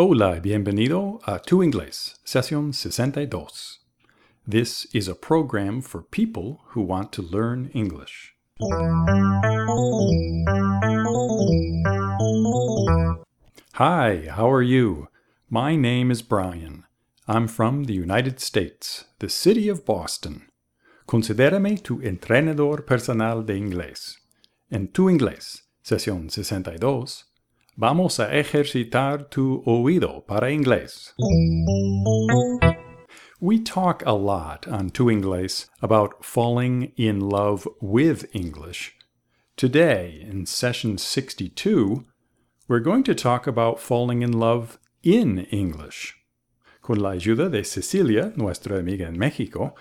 Hola y bienvenido a Tu Inglés, sesión 62. This is a program for people who want to learn English. Hi, how are you? My name is Brian. I'm from the United States, the city of Boston. Considérame tu entrenador personal de inglés. En Tu Inglés, sesión 62, Vamos a ejercitar tu oído para inglés. We talk a lot on Tu Inglés about falling in love with English. Today, in session 62, we're going to talk about falling in love in English. Con la ayuda de Cecilia, nuestra amiga en México,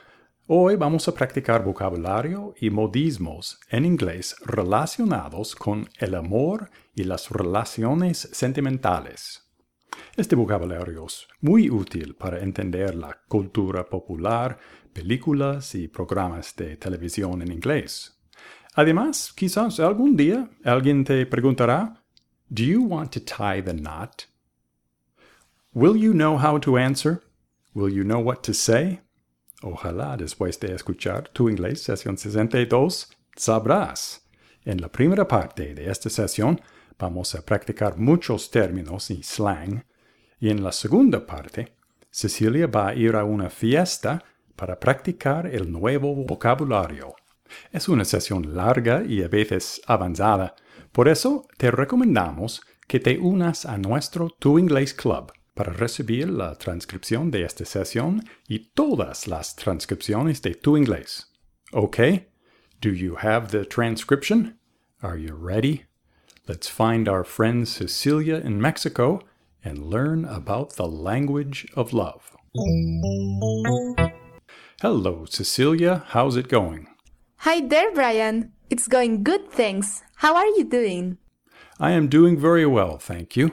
Hoy vamos a practicar vocabulario y modismos en inglés relacionados con el amor y las relaciones sentimentales. Este vocabulario es muy útil para entender la cultura popular, películas y programas de televisión en inglés. Además, quizás algún día alguien te preguntará, Do you want to tie the knot? Will you know how to answer? Will you know what to say? Ojalá después de escuchar tu inglés sesión 62 sabrás. En la primera parte de esta sesión vamos a practicar muchos términos y slang y en la segunda parte Cecilia va a ir a una fiesta para practicar el nuevo vocabulario. Es una sesión larga y a veces avanzada, por eso te recomendamos que te unas a nuestro Tu Inglés Club para recibir la transcripción de esta sesión y todas las transcripciones de tu inglés. ¿Ok? Do you have the transcription? Are you ready? Let's find our friend Cecilia in Mexico and learn about the language of love. Hello, Cecilia. How's it going? Hi there, Brian. It's going good, thanks. How are you doing? I am doing very well, thank you.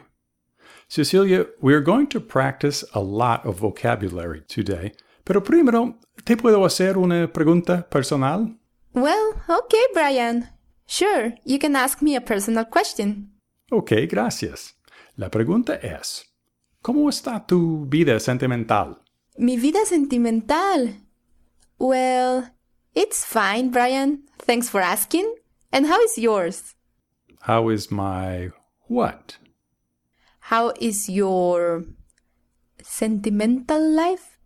Cecilia, we're going to practice a lot of vocabulary today, pero primero, ¿te puedo hacer una pregunta personal? Well, okay, Brian. Sure, you can ask me a personal question. Ok, gracias. La pregunta es, ¿cómo está tu vida sentimental? Mi vida sentimental. Well, it's fine, Brian. Thanks for asking. And how is yours? How is my what? How is your sentimental life?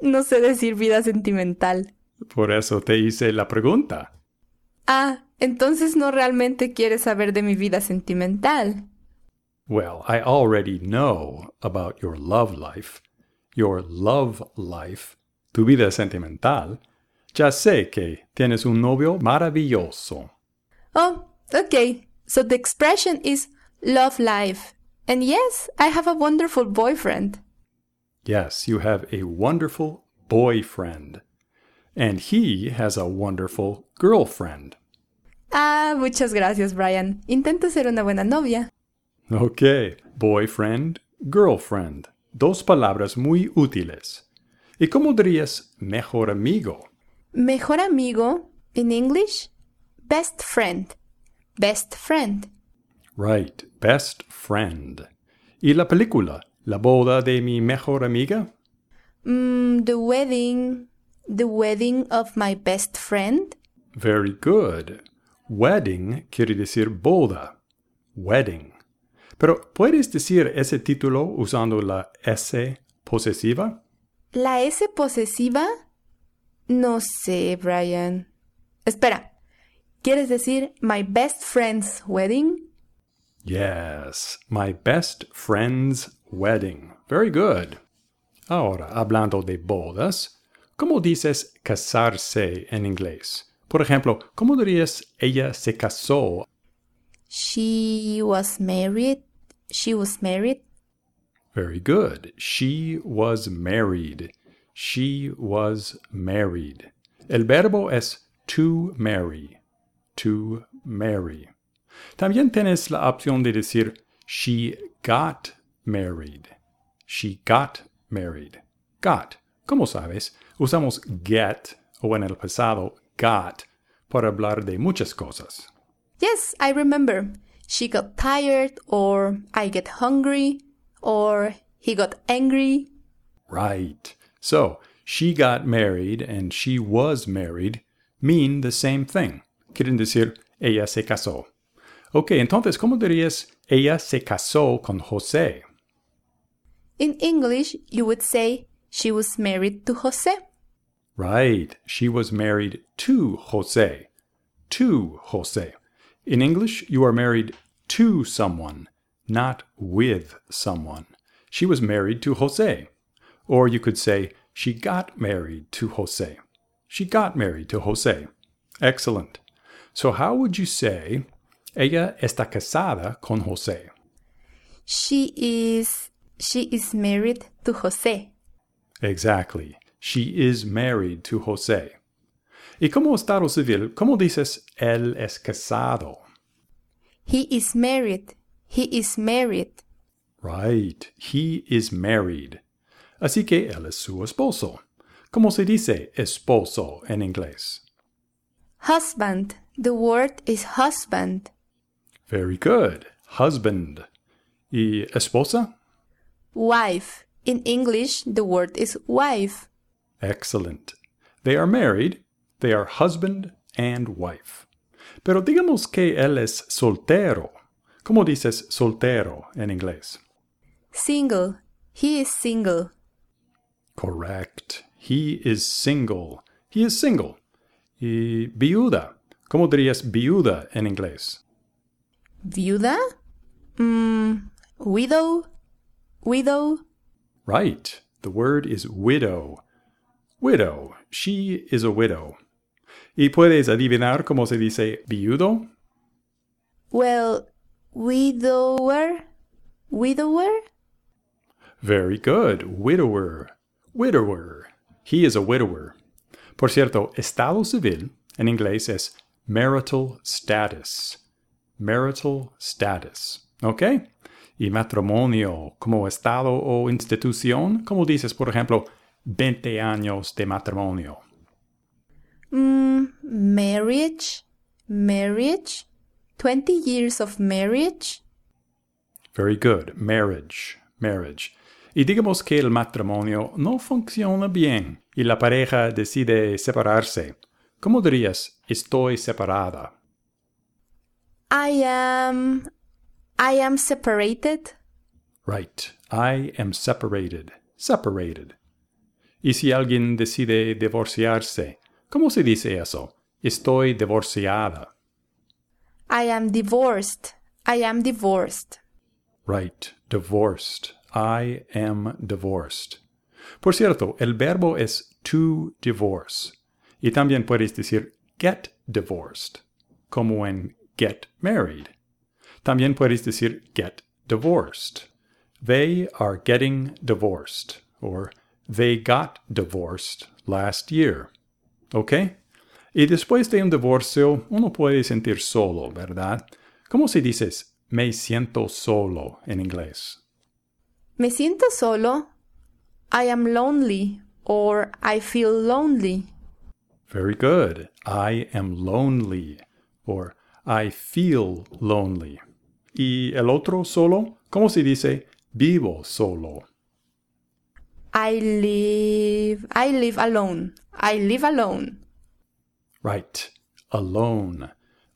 No sé decir vida sentimental. Por eso te hice la pregunta. Ah, entonces no realmente quieres saber de mi vida sentimental. Well, I already know about your love life. Your love life, tu vida sentimental. Ya sé que tienes un novio maravilloso. Oh, okay. So the expression is love life. And yes, I have a wonderful boyfriend. Yes, you have a wonderful boyfriend. And he has a wonderful girlfriend. Ah, muchas gracias, Brian. Intento ser una buena novia. Ok, boyfriend, girlfriend. Dos palabras muy útiles. ¿Y cómo dirías mejor amigo? Mejor amigo, in English, best friend. Best friend. Right, best friend. ¿Y la película? ¿La boda de mi mejor amiga? Mm, the wedding. The wedding of my best friend. Very good. Wedding quiere decir boda. Wedding. Pero ¿puedes decir ese título usando la S posesiva? ¿La S posesiva? No sé, Brian. Espera. ¿Quieres decir my best friend's wedding? Yes, my best friend's wedding. Very good. Ahora, hablando de bodas, ¿cómo dices casarse en inglés? Por ejemplo, ¿cómo dirías ella se casó? She was married. She was married. Very good. She was married. She was married. El verbo es to marry. To marry. También tienes la opción de decir she got married. She got married. Got. ¿Cómo sabes? Usamos get o en el pasado got para hablar de muchas cosas. Yes, I remember. She got tired, or I get hungry, or he got angry. Right. So, she got married and she was married mean the same thing. Quieren decir, ella se casó. Ok, entonces, ¿cómo dirías ella se casó con José? In English, you would say she was married to Jose. Right. She was married to Jose. To Jose. In English, you are married to someone, not with someone. She was married to Jose. Or you could say, she got married to Jose. She got married to Jose. Excellent. So, how would you say, ella está casada con Jose? She is she is married to Jose. Exactly. She is married to Jose. Y como estado civil, ¿cómo dices él es casado? He is married. He is married. Right. He is married. Así que él es su esposo. ¿Cómo se dice esposo en inglés? Husband. The word is husband. Very good. Husband. ¿Y esposa? Wife. In English, the word is wife. Excellent. They are married. They are husband and wife. Pero digamos que él es soltero. ¿Cómo dices soltero en inglés? Single. He is single. Correct. He is single. He is single. Y viuda. ¿Cómo dirías viuda en inglés? Viuda? Mm, widow? Widow? Right. The word is widow. Widow. She is a widow. ¿Y puedes adivinar cómo se dice viudo? Well, widower? Widower? Very good. Widower. Widower. He is a widower. Por cierto, estado civil en inglés es marital status. Marital status. ¿Ok? Y matrimonio como estado o institución, como dices, por ejemplo, 20 años de matrimonio. Mm, marriage? Marriage? 20 years of marriage? Very good. Marriage. Marriage. Y digamos que el matrimonio no funciona bien y la pareja decide separarse. ¿Cómo dirías estoy separada? I am. I am separated. Right. I am separated. Separated. Y si alguien decide divorciarse, ¿cómo se dice eso? Estoy divorciada. I am divorced. I am divorced. Right. Divorced. I am divorced. Por cierto, el verbo es to divorce. Y también puedes decir get divorced, como en get married. También puedes decir get divorced. They are getting divorced, or they got divorced last year. ¿Ok? Y después de un divorcio, uno puede sentir solo, ¿verdad? ¿Cómo se dices me siento solo en inglés? Me siento solo. I am lonely or I feel lonely. Very good. I am lonely or I feel lonely. ¿Y el otro solo? ¿Cómo se dice vivo solo? I live. I live alone. I live alone. Right. Alone.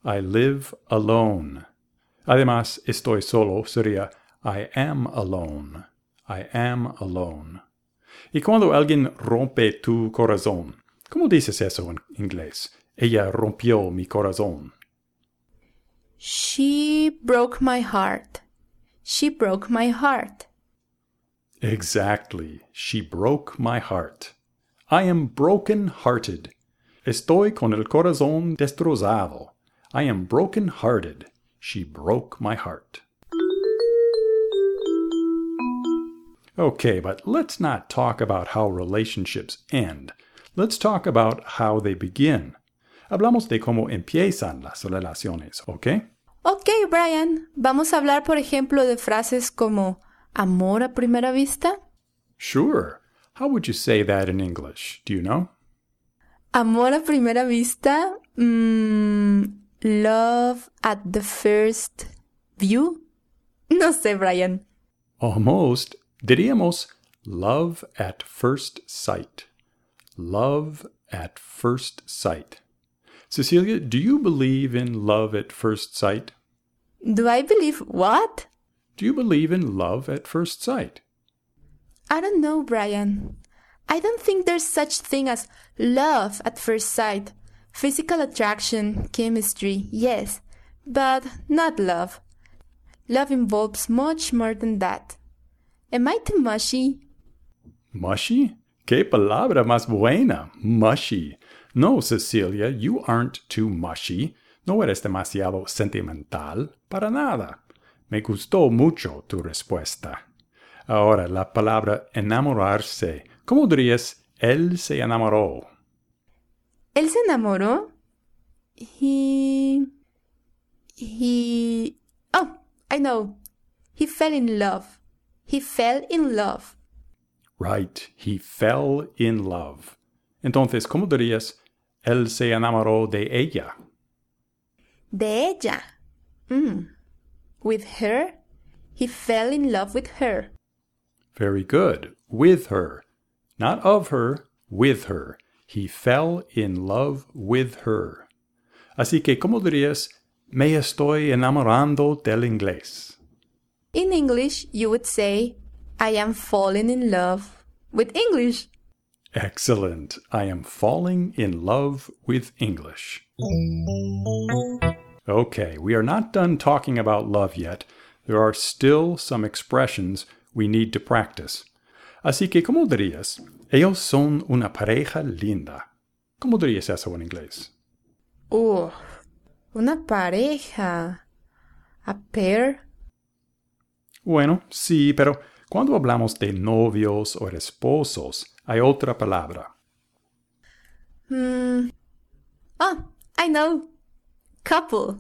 I live alone. Además, estoy solo sería I am alone. I am alone. Y cuando alguien rompe tu corazón, ¿cómo dices eso en inglés? Ella rompió mi corazón. She broke my heart. She broke my heart. Exactly. She broke my heart. I am broken hearted. Estoy con el corazón destrozado. I am broken hearted. She broke my heart. Okay, but let's not talk about how relationships end. Let's talk about how they begin. Hablamos de cómo empiezan las relaciones, ¿ok? Ok, Brian. Vamos a hablar, por ejemplo, de frases como amor a primera vista. Sure. How would you say that in English? Do you know? Amor a primera vista. Mm, love at the first view. No sé, Brian. Almost. Diríamos love at first sight. Love at first sight. Cecilia, do you believe in love at first sight? Do I believe what? Do you believe in love at first sight? I don't know, Brian. I don't think there's such thing as love at first sight. Physical attraction, chemistry, yes, but not love. Love involves much more than that. Am I too mushy? Mushy? Que palabra más buena, mushy. No, Cecilia, you aren't too mushy. No eres demasiado sentimental. Para nada. Me gustó mucho tu respuesta. Ahora, la palabra enamorarse. ¿Cómo dirías él se enamoró? ¿Él se enamoró? He. He. Oh, I know. He fell in love. He fell in love. Right, he fell in love. Entonces, ¿cómo dirías él se enamoró de ella? De ella. Mm. With her, he fell in love with her. Very good. With her. Not of her, with her. He fell in love with her. Así que, ¿cómo dirías? Me estoy enamorando del inglés. In English, you would say, I am falling in love with English. Excellent. I am falling in love with English. Okay, we are not done talking about love yet. There are still some expressions we need to practice. Así que, ¿cómo dirías? Ellos son una pareja linda. ¿Cómo dirías eso en inglés? Oh, una pareja. A pair. Bueno, sí, pero cuando hablamos de novios o esposos, hay otra palabra. Hmm. Oh, I know. Couple.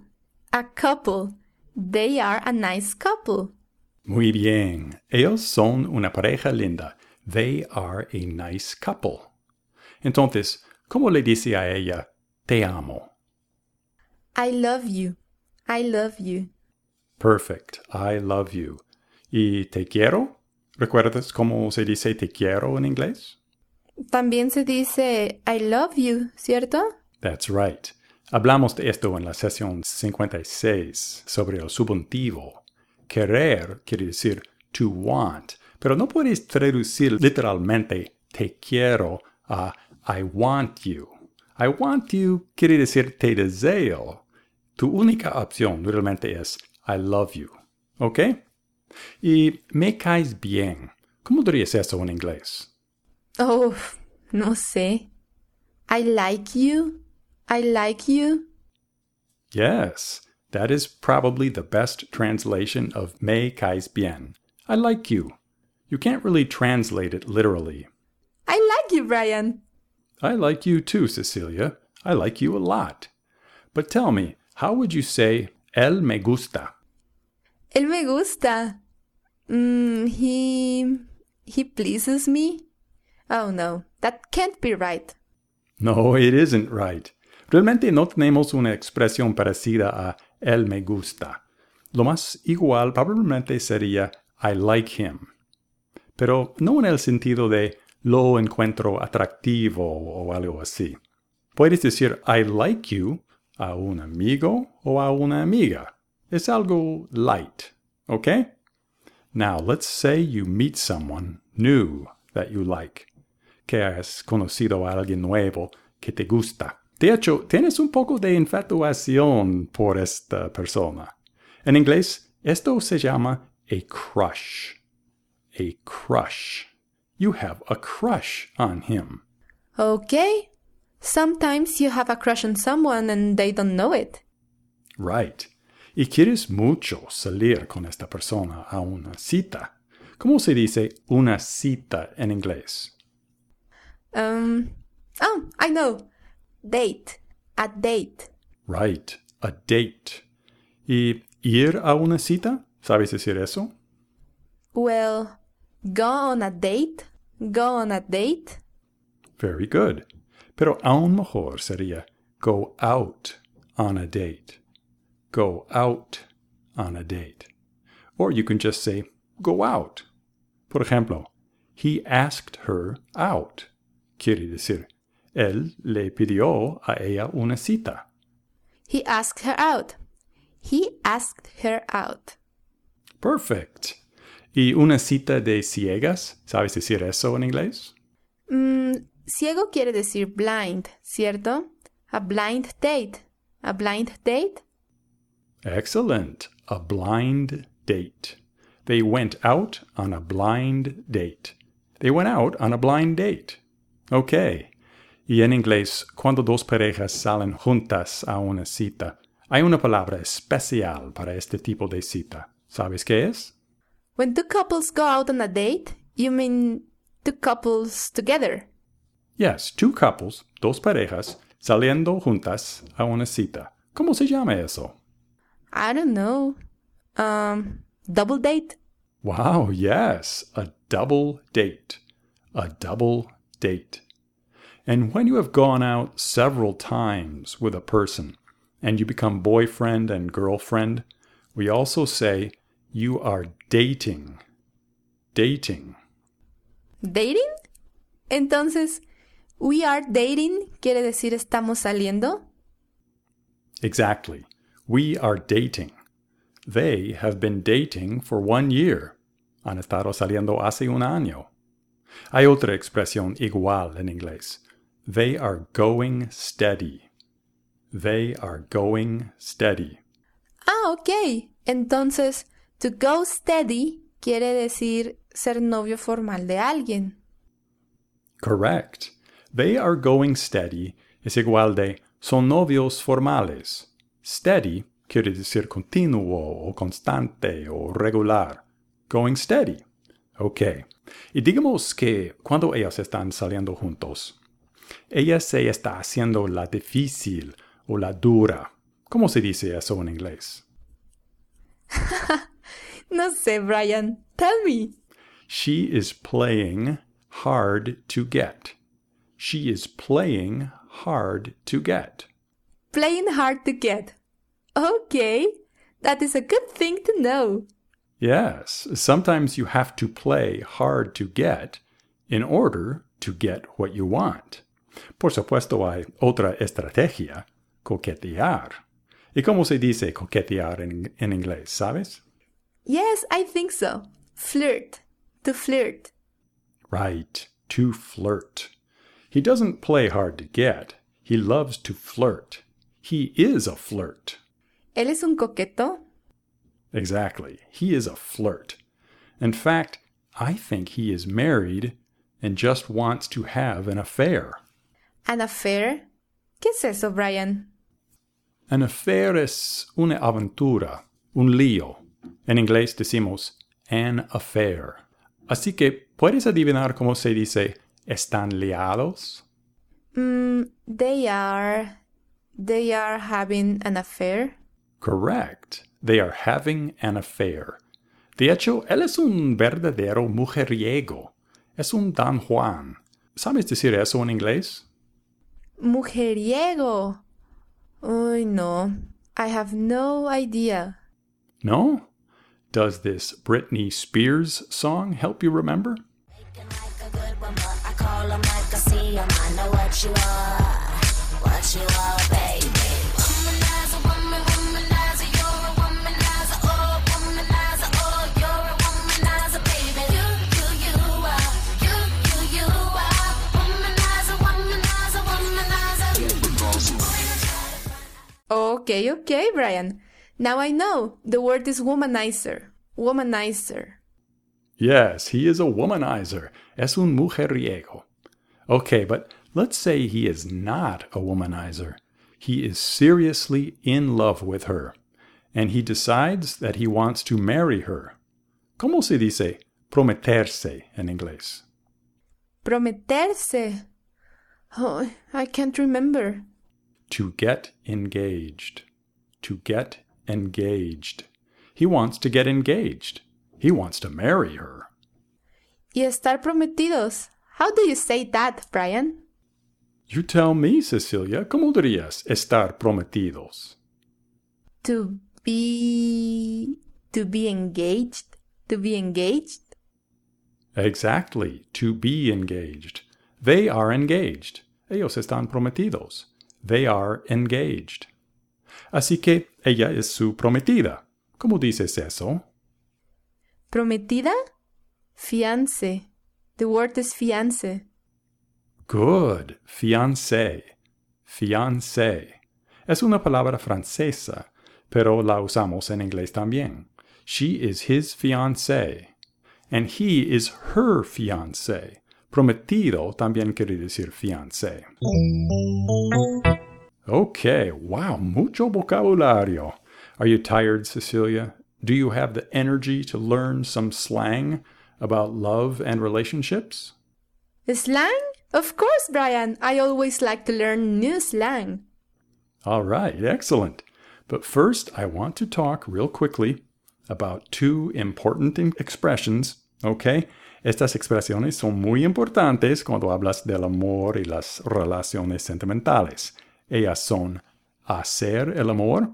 A couple. They are a nice couple. Muy bien. Ellos son una pareja linda. They are a nice couple. Entonces, ¿cómo le dice a ella, te amo? I love you. I love you. Perfect. I love you. ¿Y te quiero? ¿Recuerdas cómo se dice te quiero en inglés? También se dice I love you, ¿cierto? That's right. Hablamos de esto en la sesión 56 sobre el subjuntivo. Querer quiere decir to want, pero no puedes traducir literalmente te quiero a I want you. I want you quiere decir te deseo. Tu única opción realmente es I love you. ¿Ok? Y me caes bien. ¿Cómo dirías eso en inglés? Oh, no sé. I like you. I like you. Yes, that is probably the best translation of me caes bien. I like you. You can't really translate it literally. I like you, Brian. I like you too, Cecilia. I like you a lot. But tell me, how would you say él me gusta? Él me gusta. Mm, he. he pleases me? Oh no, that can't be right. No, it isn't right. Realmente no tenemos una expresión parecida a él me gusta. Lo más igual probablemente sería I like him. Pero no en el sentido de lo encuentro atractivo o algo así. Puedes decir I like you a un amigo o a una amiga. Es algo light, ¿ok? Now let's say you meet someone new that you like. Que has conocido a alguien nuevo que te gusta. De hecho, tienes un poco de infatuación por esta persona. En inglés, esto se llama a crush. A crush. You have a crush on him. Okay. Sometimes you have a crush on someone and they don't know it. Right. Y quieres mucho salir con esta persona a una cita. ¿Cómo se dice una cita en inglés? Um. Oh, I know. Date. A date. Right. A date. ¿Y ir a una cita? ¿Sabes decir eso? Well, go on a date. Go on a date. Very good. Pero aún mejor sería go out on a date. Go out on a date. Or you can just say go out. Por ejemplo, he asked her out. Quiere decir, él le pidió a ella una cita. He asked her out. He asked her out. Perfect. ¿Y una cita de ciegas? ¿Sabes decir eso en inglés? Mm, ciego quiere decir blind, ¿cierto? A blind date. A blind date? Excellent. A blind date. They went out on a blind date. They went out on a blind date. Ok. Y en inglés, cuando dos parejas salen juntas a una cita, hay una palabra especial para este tipo de cita. ¿Sabes qué es? When two couples go out on a date, you mean two couples together. Yes, two couples, dos parejas, saliendo juntas a una cita. ¿Cómo se llama eso? I don't know. Um, double date? Wow, yes, a double date. A double date. And when you have gone out several times with a person and you become boyfriend and girlfriend, we also say you are dating. Dating. ¿Dating? Entonces, we are dating quiere decir estamos saliendo. Exactly. We are dating. They have been dating for one year. Han estado saliendo hace un año. Hay otra expresión igual en inglés. They are going steady. They are going steady. Ah, ok. Entonces, to go steady quiere decir ser novio formal de alguien. Correct. They are going steady es igual de son novios formales. Steady quiere decir continuo o constante o regular. Going steady. Ok. Y digamos que cuando ellos están saliendo juntos, ella se está haciendo la difícil o la dura. ¿Cómo se dice eso en inglés? No sé, Brian. Tell me. She is playing hard to get. She is playing hard to get. Playing hard to get. Okay. That is a good thing to know. Yes, sometimes you have to play hard to get in order to get what you want. Por supuesto, hay otra estrategia, coquetear. ¿Y cómo se dice coquetear en, en inglés, sabes? Yes, I think so. Flirt. To flirt. Right, to flirt. He doesn't play hard to get. He loves to flirt. He is a flirt. ¿Él es un coqueto? Exactly. He is a flirt. In fact, I think he is married and just wants to have an affair. An affair? ¿Qué es eso, Brian? An affair es una aventura, un lío. En inglés decimos an affair. Así que, ¿puedes adivinar cómo se dice están liados? Mm, they are. They are having an affair. Correct. They are having an affair. De hecho, él es un verdadero mujeriego. Es un Don Juan. ¿Sabes decir eso en inglés? Mujeriego. Uy, no. I have no idea. No? Does this Britney Spears song help you remember? Okay, okay, Brian. Now I know. The word is womanizer. Womanizer. Yes, he is a womanizer. Es un mujeriego. Okay, but let's say he is not a womanizer. He is seriously in love with her, and he decides that he wants to marry her. ¿Cómo se dice prometerse en inglés? Prometerse. Oh, I can't remember. To get engaged. To get engaged. He wants to get engaged. He wants to marry her. Y estar prometidos. How do you say that, Brian? You tell me, Cecilia, ¿cómo dirías estar prometidos? To be. to be engaged? To be engaged? Exactly, to be engaged. They are engaged. Ellos están prometidos. They are engaged. Así que ella es su prometida. ¿Cómo dices eso? ¿Prometida? Fiance. The word is fiance. Good. Fiancé. Fiancé. Es una palabra francesa, pero la usamos en inglés también. She is his fiancé. And he is her fiancé. Prometido también quiere decir fiancé. Okay, wow, mucho vocabulario. Are you tired, Cecilia? Do you have the energy to learn some slang about love and relationships? Slang? Of course, Brian. I always like to learn new slang. All right, excellent. But first, I want to talk real quickly about two important expressions, okay? Estas expresiones son muy importantes cuando hablas del amor y las relaciones sentimentales. Ellas son hacer el amor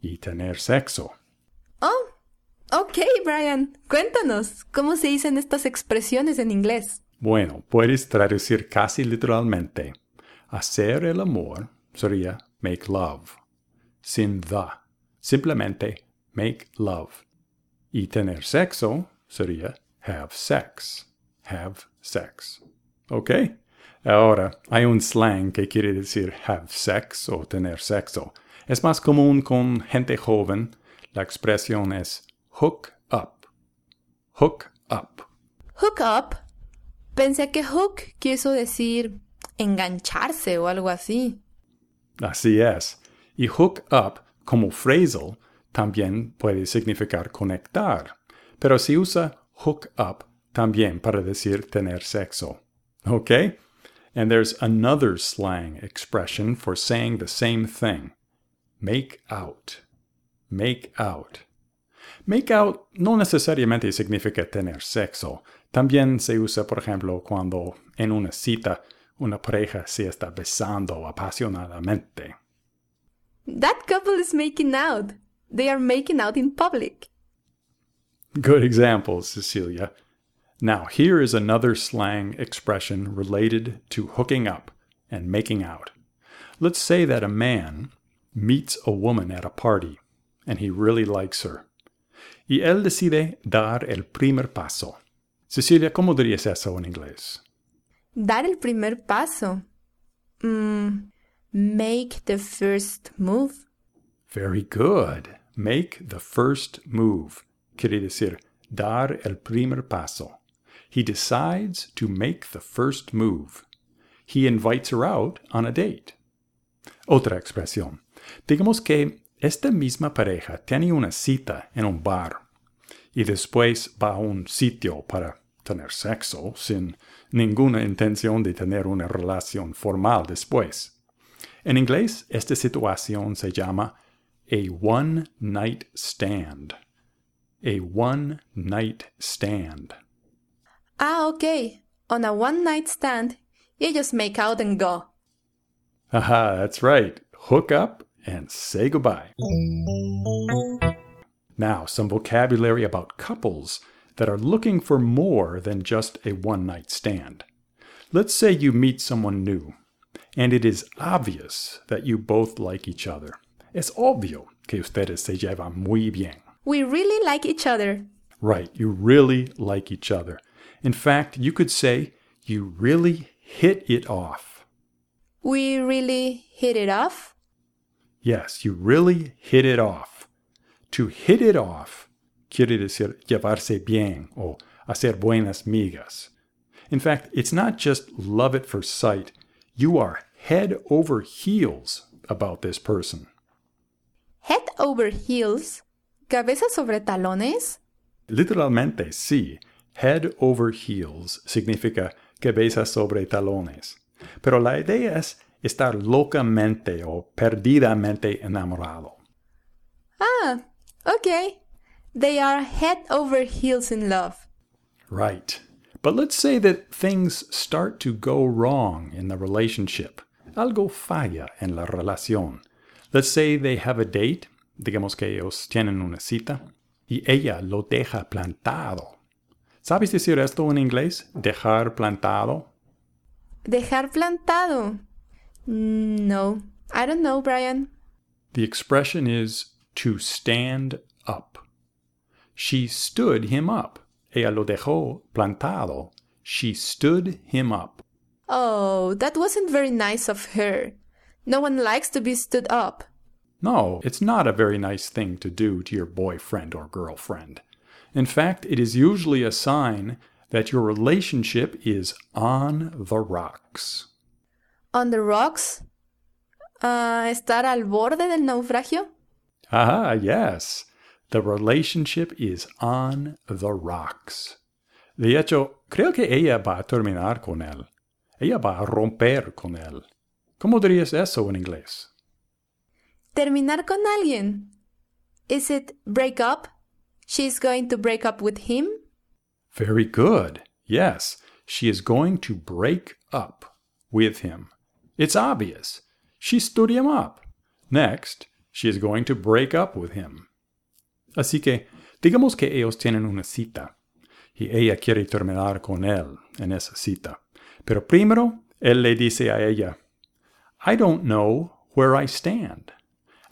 y tener sexo. Oh, ok, Brian. Cuéntanos, ¿cómo se dicen estas expresiones en inglés? Bueno, puedes traducir casi literalmente. Hacer el amor sería make love. Sin the. Simplemente make love. Y tener sexo sería have sex. Have sex. ¿Ok? Ahora, hay un slang que quiere decir have sex o tener sexo. Es más común con gente joven. La expresión es hook up. Hook up. Hook up. Pensé que hook quiso decir engancharse o algo así. Así es. Y hook up como phrasal también puede significar conectar, pero se usa hook up también para decir tener sexo. ¿Ok? And there's another slang expression for saying the same thing. Make out. Make out. Make out no necesariamente significa tener sexo. También se usa, por ejemplo, cuando en una cita una pareja se está besando apasionadamente. That couple is making out. They are making out in public. Good example, Cecilia. Now, here is another slang expression related to hooking up and making out. Let's say that a man meets a woman at a party and he really likes her. Y él decide dar el primer paso. Cecilia, ¿cómo dirías eso en inglés? Dar el primer paso. Mm, make the first move. Very good. Make the first move. Quiere decir dar el primer paso. He decides to make the first move. He invites her out on a date. Otra expresión. Digamos que esta misma pareja tiene una cita en un bar y después va a un sitio para tener sexo sin ninguna intención de tener una relación formal después. En inglés, esta situación se llama a one night stand. A one night stand. Ah, ok. On a one night stand, you just make out and go. Haha, that's right. Hook up and say goodbye. Now, some vocabulary about couples that are looking for more than just a one night stand. Let's say you meet someone new, and it is obvious that you both like each other. Es obvio que ustedes se llevan muy bien. We really like each other. Right, you really like each other. In fact, you could say you really hit it off. We really hit it off. Yes, you really hit it off. To hit it off quiere decir llevarse bien o hacer buenas migas. In fact, it's not just love at first sight. You are head over heels about this person. Head over heels. Cabeza sobre talones. Literalmente, sí. Head over heels significa cabeza sobre talones. Pero la idea es estar locamente o perdidamente enamorado. Ah, okay. They are head over heels in love. Right. But let's say that things start to go wrong in the relationship. Algo falla en la relación. Let's say they have a date, digamos que ellos tienen una cita, y ella lo deja plantado. ¿Sabes decir esto en inglés? Dejar plantado. Dejar plantado. No, I don't know, Brian. The expression is to stand up. She stood him up. Ella lo dejó plantado. She stood him up. Oh, that wasn't very nice of her. No one likes to be stood up. No, it's not a very nice thing to do to your boyfriend or girlfriend. In fact, it is usually a sign that your relationship is on the rocks. On the rocks? Uh, ¿Estar al borde del naufragio? Ah, yes. The relationship is on the rocks. De hecho, creo que ella va a terminar con él. Ella va a romper con él. ¿Cómo dirías eso en inglés? Terminar con alguien. Is it break up? She's going to break up with him? Very good. Yes, she is going to break up with him. It's obvious. She stood him up. Next, she is going to break up with him. Así que, digamos que ellos tienen una cita y ella quiere terminar con él en esa cita. Pero primero, él le dice a ella, I don't know where I stand.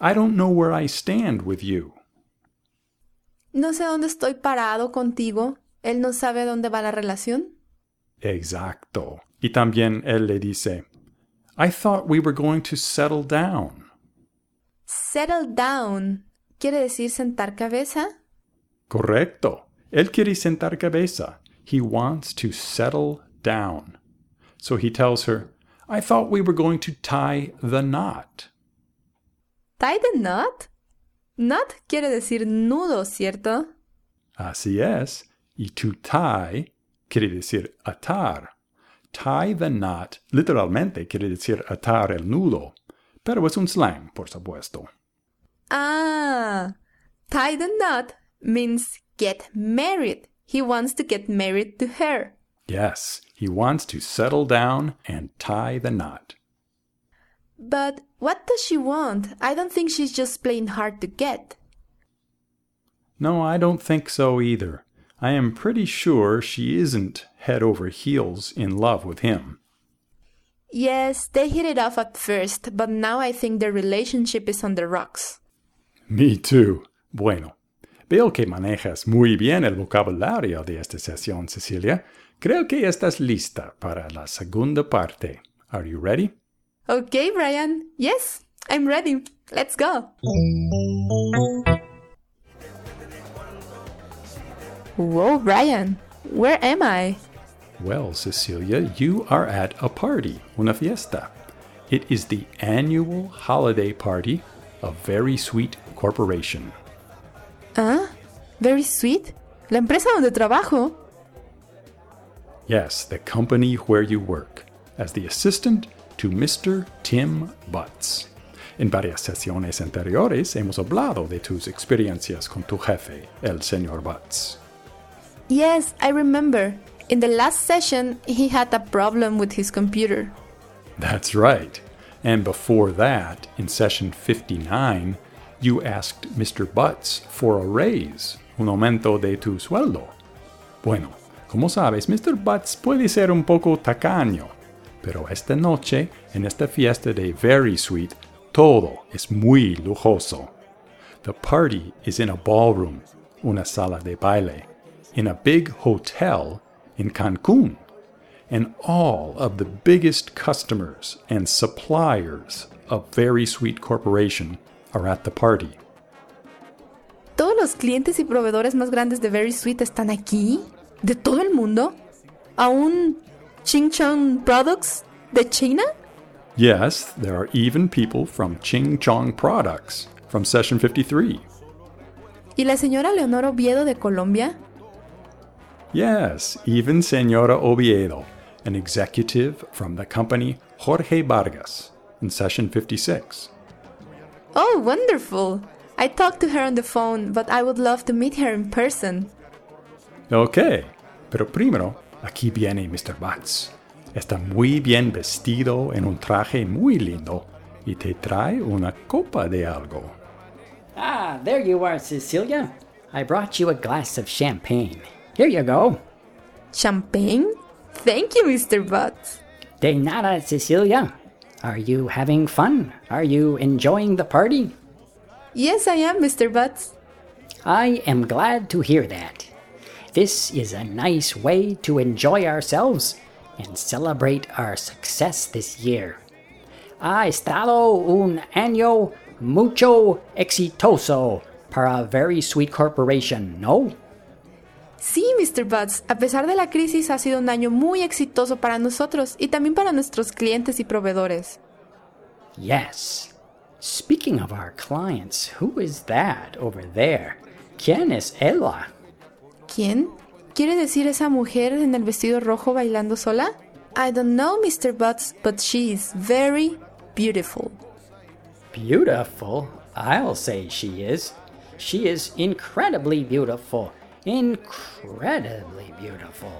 I don't know where I stand with you. No sé dónde estoy parado contigo. Él no sabe dónde va la relación. Exacto. Y también él le dice, I thought we were going to settle down. Settle down. ¿Quiere decir sentar cabeza? Correcto. Él quiere sentar cabeza. He wants to settle down. So he tells her, I thought we were going to tie the knot. ¿Tie the knot? Knot quiere decir nudo, ¿cierto? Así es. Y to tie quiere decir atar. Tie the knot literalmente quiere decir atar el nudo, pero es un slang, por supuesto. Ah, tie the knot means get married. He wants to get married to her. Yes, he wants to settle down and tie the knot. But what does she want? I don't think she's just plain hard to get. No, I don't think so either. I am pretty sure she isn't head over heels in love with him. Yes, they hit it off at first, but now I think their relationship is on the rocks. Me too. Bueno, veo que manejas muy bien el vocabulario de esta sesión, Cecilia. Creo que estás lista para la segunda parte. Are you ready? Okay, Brian. Yes, I'm ready. Let's go. Whoa, Brian. Where am I? Well, Cecilia, you are at a party, una fiesta. It is the annual holiday party of Very Sweet Corporation. ¿Ah? Very sweet. La empresa donde trabajo. Yes, the company where you work, as the assistant to Mr. Tim Butts. En varias sesiones anteriores hemos hablado de tus experiencias con tu jefe, el señor Butts. Yes, I remember. In the last session, he had a problem with his computer. That's right. And before that, in session 59, you asked Mr. Butts for a raise, un aumento de tu sueldo. Bueno, como sabes, Mr. Butts puede ser un poco tacaño, pero esta noche, en esta fiesta de Very Sweet, todo es muy lujoso. The party is in a ballroom, una sala de baile, in a big hotel in Cancun. And all of the biggest customers and suppliers of Very Sweet Corporation are at the party. ¿Todos los clientes y proveedores más grandes de Very Sweet están aquí? ¿De todo el mundo? ¿Aún Ching Chong Products the China? Yes, there are even people from Ching Chong Products from Session 53. ¿Y la señora Leonor Oviedo de Colombia? Yes, even Senora Oviedo, an executive from the company Jorge Vargas in Session 56. Oh, wonderful! I talked to her on the phone, but I would love to meet her in person. Ok, pero primero, aquí viene Mr. Butts. Está muy bien vestido en un traje muy lindo y te trae una copa de algo. Ah, there you are, Cecilia. I brought you a glass of champagne. Here you go. Champagne? Thank you, Mr. Butts. De nada, Cecilia. Are you having fun? Are you enjoying the party? Yes, I am, Mr. Butts. I am glad to hear that. This is a nice way to enjoy ourselves and celebrate our success this year. Ha estado un año mucho exitoso para a very sweet corporation, ¿no? Sí, Mr. Butts, a pesar de la crisis ha sido un año muy exitoso para nosotros y también para nuestros clientes y proveedores. Yes. Speaking of our clients, who is that over there? ¿Quién es ella? ¿Quién? ¿Quiere decir esa mujer en el vestido rojo bailando sola? I don't know, Mr. Butts, but she is very beautiful. Beautiful? I'll say she is. She is incredibly beautiful. Incredibly beautiful.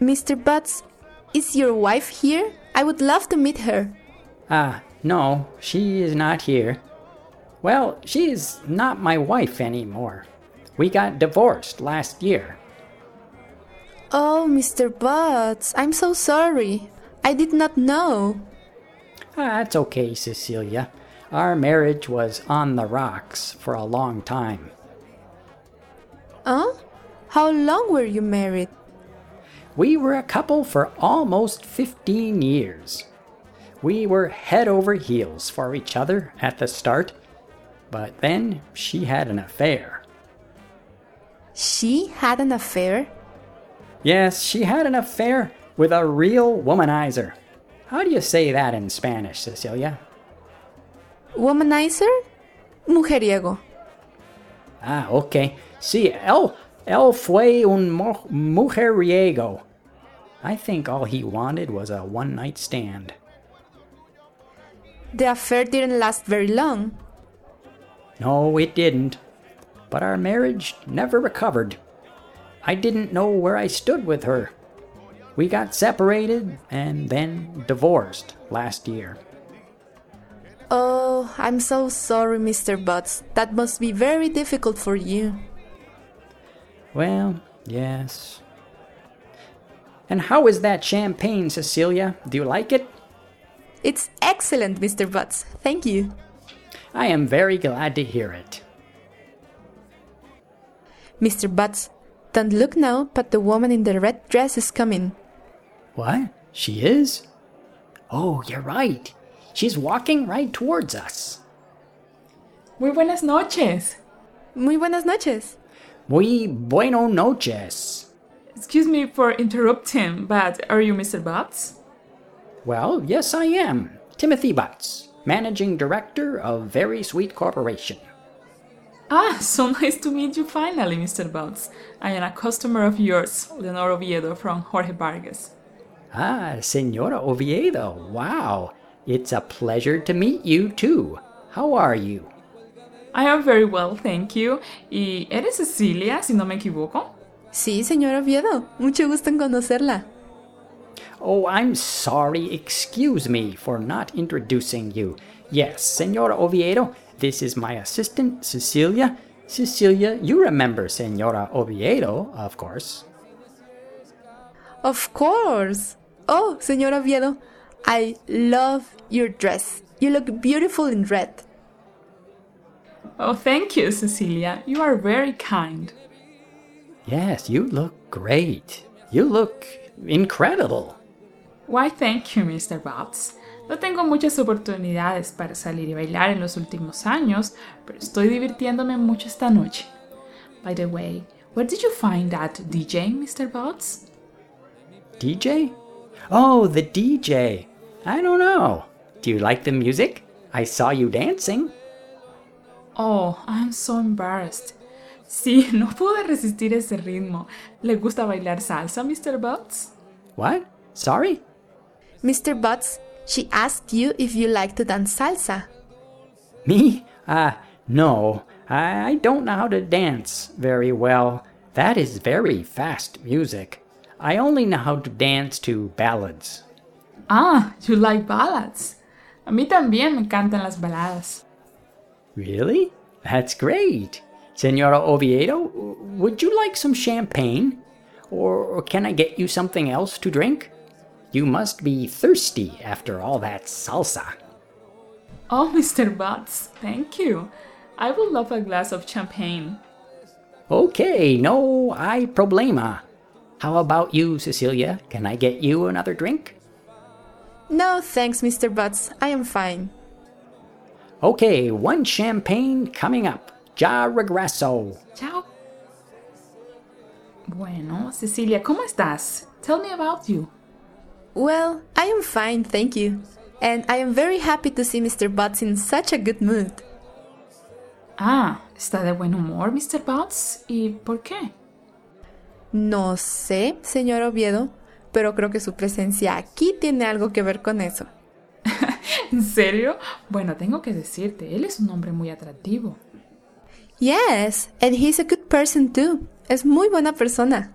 Mr. Butts, is your wife here? I would love to meet her. Ah, no, she is not here. Well, she is not my wife anymore. We got divorced last year. Oh, Mr. Butts, I'm so sorry. I did not know. Ah, that's okay, Cecilia. Our marriage was on the rocks for a long time. Huh? How long were you married? We were a couple for almost 15 years. We were head over heels for each other at the start, but then she had an affair. She had an affair? Yes, she had an affair with a real womanizer. How do you say that in Spanish, Cecilia? Womanizer? Mujeriego. Ah, okay. Sí, él, él fue un mujeriego. I think all he wanted was a one night stand. The affair didn't last very long. No, it didn't. But our marriage never recovered. I didn't know where I stood with her. We got separated and then divorced last year. Oh, I'm so sorry, Mr. Butts. That must be very difficult for you. Well, yes. And how is that champagne, Cecilia? Do you like it? It's excellent, Mr. Butts. Thank you. I am very glad to hear it. Mr. Butts, don't look now, but the woman in the red dress is coming. What? She is? Oh, you're right. She's walking right towards us. Muy buenas noches. Muy buenas noches. Muy bueno noches. Excuse me for interrupting, but are you Mr. Butts? Well, yes, I am. Timothy Butts, Managing Director of Very Sweet Corporation. Ah, so nice to meet you finally, Mr. Butts. I am a customer of yours, Leonor Oviedo from Jorge Vargas. Ah, Senora Oviedo. Wow. It's a pleasure to meet you, too. How are you? I am very well, thank you. ¿Y eres Cecilia, si no me equivoco? Sí, señor Oviedo. Mucho gusto en conocerla. Oh, I'm sorry. Excuse me for not introducing you. Yes, Senora Oviedo, this is my assistant, Cecilia. Cecilia, you remember Senora Oviedo, of course. Of course. Oh, Senora Oviedo, I love your dress. You look beautiful in red. Oh, thank you, Cecilia. You are very kind. Yes, you look great. You look incredible. Why, thank you, Mr. Butts. No tengo muchas oportunidades para salir y bailar en los últimos años, pero estoy divirtiéndome mucho esta noche. By the way, where did you find that DJ, Mr. Butts? DJ? Oh, the DJ. I don't know. Do you like the music? I saw you dancing. Oh, I'm so embarrassed. Sí, no pude resistir ese ritmo. ¿Le gusta bailar salsa, Mr. Butts? What? Sorry? Mr. Butts, she asked you if you like to dance salsa. Me? Ah, uh, no. I don't know how to dance very well. That is very fast music. I only know how to dance to ballads. Ah, you like ballads. A mí también me encantan las baladas. Really? That's great. Senora Oviedo, would you like some champagne? Or can I get you something else to drink? You must be thirsty after all that salsa. Oh, Mr. Butts, thank you. I would love a glass of champagne. Okay, no I problema. How about you, Cecilia? Can I get you another drink? No, thanks, Mr. Butts. I am fine. Okay, one champagne coming up. Ya regreso. Ciao. Bueno, Cecilia, ¿cómo estás? Tell me about you. Well, I am fine, thank you. And I am very happy to see Mr. Butts in such a good mood. Ah, ¿está de buen humor, Mr. Butts? ¿Y por qué? No sé, señor Oviedo, pero creo que su presencia aquí tiene algo que ver con eso. ¿En serio? Bueno, tengo que decirte, él es un hombre muy atractivo. Yes, and he's a good person too. Es muy buena persona.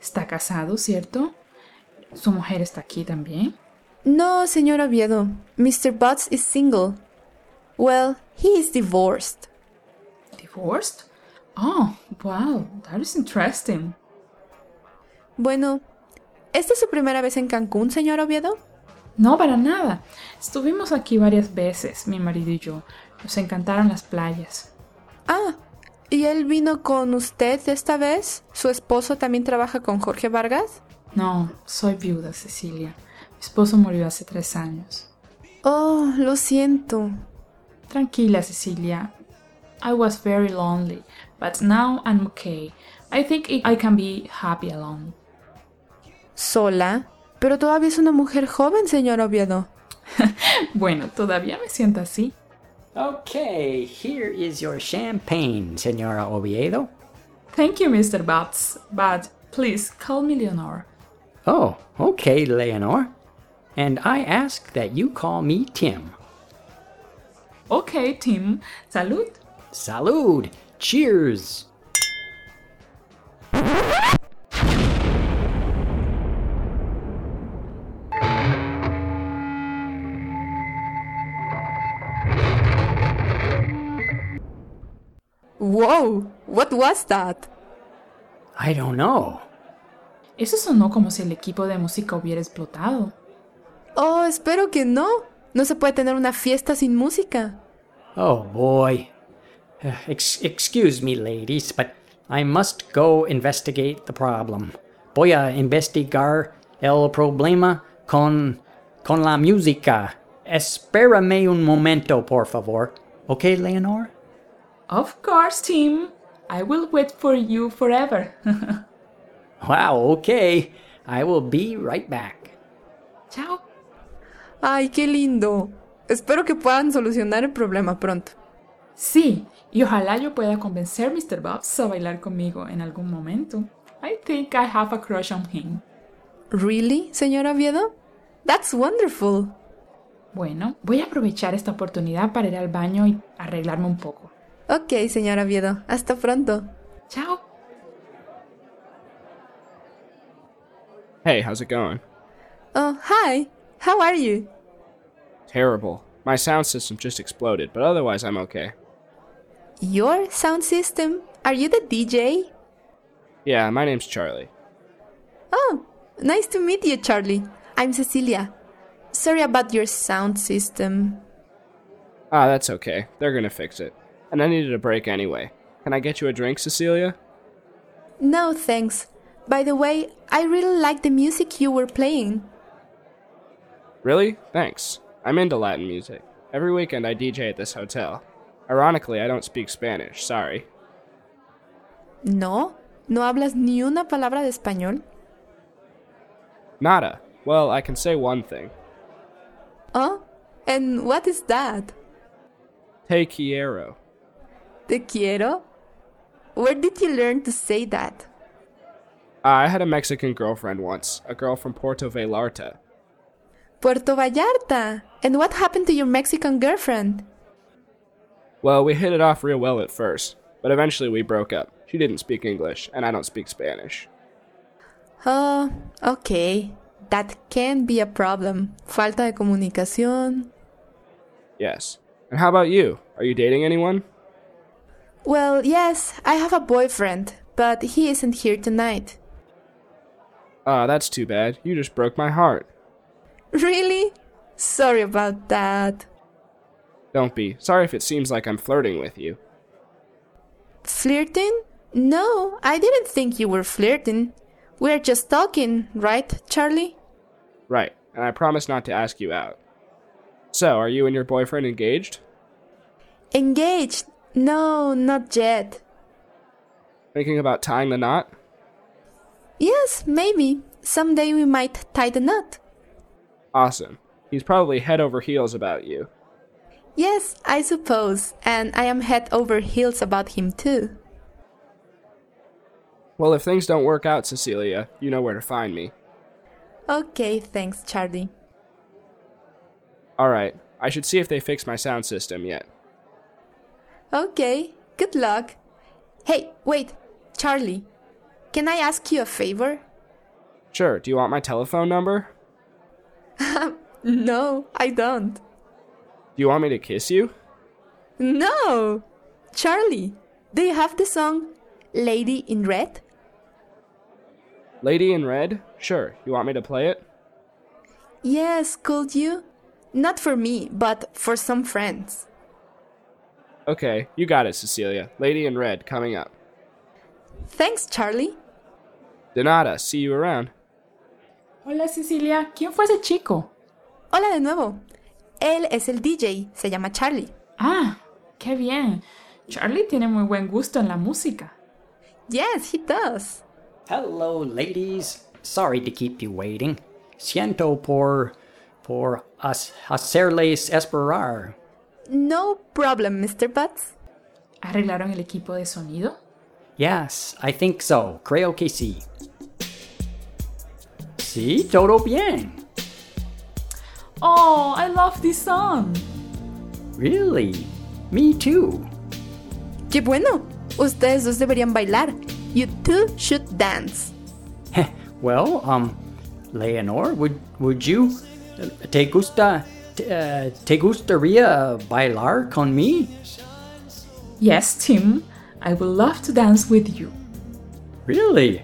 Está casado, ¿cierto? ¿Su mujer está aquí también? No, señor Oviedo. Mr. Butts is single. Well, he is divorced. Divorced? Oh, wow, that is interesting. Bueno, ¿esta es su primera vez en Cancún, señor Oviedo? No, para nada. Estuvimos aquí varias veces, mi marido y yo. Nos encantaron las playas. Ah, ¿y él vino con usted esta vez? ¿Su esposo también trabaja con Jorge Vargas? No, soy viuda, Cecilia. Mi esposo murió hace tres años. Oh, lo siento. Tranquila, Cecilia. I was very lonely, but now I'm okay. I think I can be happy alone. ¿Sola? Pero todavía es una mujer joven, señor Oviedo. bueno, todavía me siento así. Okay, here is your champagne, Senora Oviedo. Thank you, Mr. Butts, but please call me Leonor. Oh, okay, Leonor. And I ask that you call me Tim. Okay, Tim. Salud. Salud! Cheers! Whoa, what was that? I don't know. Eso sonó como si el equipo de música hubiera explotado. Oh, espero que no. No se puede tener una fiesta sin música. Oh boy. Uh, ex- excuse me, ladies, but I must go investigate the problem. Voy a investigar el problema con, con la música. Espérame un momento, por favor. Okay, Leonor? Of course, Tim. I will wait for you forever. Wow, okay. I will be right back. Chao. Ay, qué lindo. Espero que puedan solucionar el problema pronto. Sí, y ojalá yo pueda convencer a Mr. Bobs a bailar conmigo en algún momento. I think I have a crush on him. Really, señor Oviedo? That's wonderful. Bueno, voy a aprovechar esta oportunidad para ir al baño y arreglarme un poco. Ok, señor Oviedo. Hasta pronto. Chao. Hey, how's it going? Oh, hi. How are you? Terrible. My sound system just exploded, but otherwise I'm okay. Your sound system? Are you the DJ? Yeah, my name's Charlie. Oh, nice to meet you, Charlie. I'm Cecilia. Sorry about your sound system. Ah, that's okay. They're gonna fix it. And I needed a break anyway. Can I get you a drink, Cecilia? No, thanks. By the way, I really like the music you were playing. Really? Thanks. I'm into Latin music. Every weekend I DJ at this hotel. Ironically, I don't speak Spanish, sorry. No, no hablas ni una palabra de español. Nada. Well, I can say one thing. Oh, and what is that? Te quiero. Te quiero? Where did you learn to say that? Uh, I had a Mexican girlfriend once, a girl from Puerto Vallarta. Puerto Vallarta. And what happened to your Mexican girlfriend? Well, we hit it off real well at first, but eventually we broke up. She didn't speak English, and I don't speak Spanish. Oh, okay. That can be a problem. Falta de comunicación. Yes. And how about you? Are you dating anyone? Well, yes, I have a boyfriend, but he isn't here tonight. Ah, that's too bad. You just broke my heart. Really? Sorry about that. Don't be. Sorry if it seems like I'm flirting with you. Flirting? No, I didn't think you were flirting. We're just talking, right, Charlie? Right, and I promise not to ask you out. So, are you and your boyfriend engaged? Engaged? No, not yet. Thinking about tying the knot? Yes, maybe. Someday we might tie the knot. Awesome. He's probably head over heels about you. Yes, I suppose. And I am head over heels about him too. Well, if things don't work out, Cecilia, you know where to find me. Okay, thanks, Charlie. Alright, I should see if they fixed my sound system yet. Okay, good luck. Hey, wait, Charlie. Can I ask you a favor? Sure, do you want my telephone number? No, I don't. Do you want me to kiss you? No! Charlie, do you have the song Lady in Red? Lady in Red? Sure, you want me to play it? Yes, could you? Not for me, but for some friends. Okay, you got it, Cecilia. Lady in Red coming up. Thanks, Charlie. De nada, see you around. Hola Cecilia, ¿quién fue ese chico? Hola de nuevo. Él es el DJ, se llama Charlie. Ah, qué bien. Charlie tiene muy buen gusto en la música. Yes, he does. Hello, ladies. Sorry to keep you waiting. Siento por. por hacerles esperar. No problem, Mr. Butts. ¿Arreglaron el equipo de sonido? Yes, I think so. Creo que sí. Sí, todo bien. Oh, I love this song. Really? Me too. ¡Qué bueno! Ustedes dos deberían bailar. You two should dance. well, um, Leonor, would would you te gusta te, uh, te gustaría bailar con me? Yes, Tim, I would love to dance with you. Really?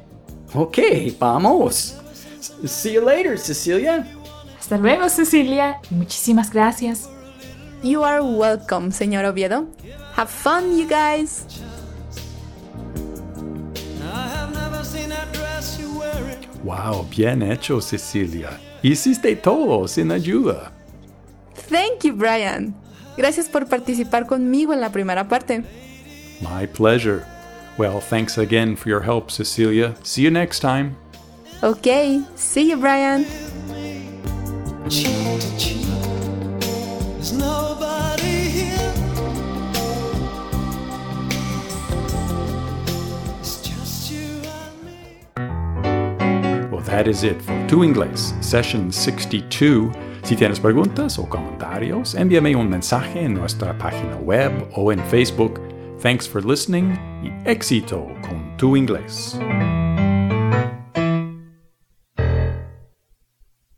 Okay, vamos. See you later, Cecilia. Hasta luego, Cecilia, y muchísimas gracias. You are welcome, señor Oviedo. Have fun, you guys. I have never seen that dress you're wearing. Wow, bien hecho, Cecilia. Hiciste todo sin ayuda. Thank you, Brian. Gracias por participar conmigo en la primera parte. My pleasure. Well, thanks again for your help, Cecilia. See you next time. Okay, see you, Brian. cheek to cheek. There's nobody here. It's just you and me. Well, that is it for Tu Inglés, Session 62. Si tienes preguntas o comentarios, envíame un mensaje en nuestra página web o en Facebook. Thanks for listening y éxito con Tu Inglés.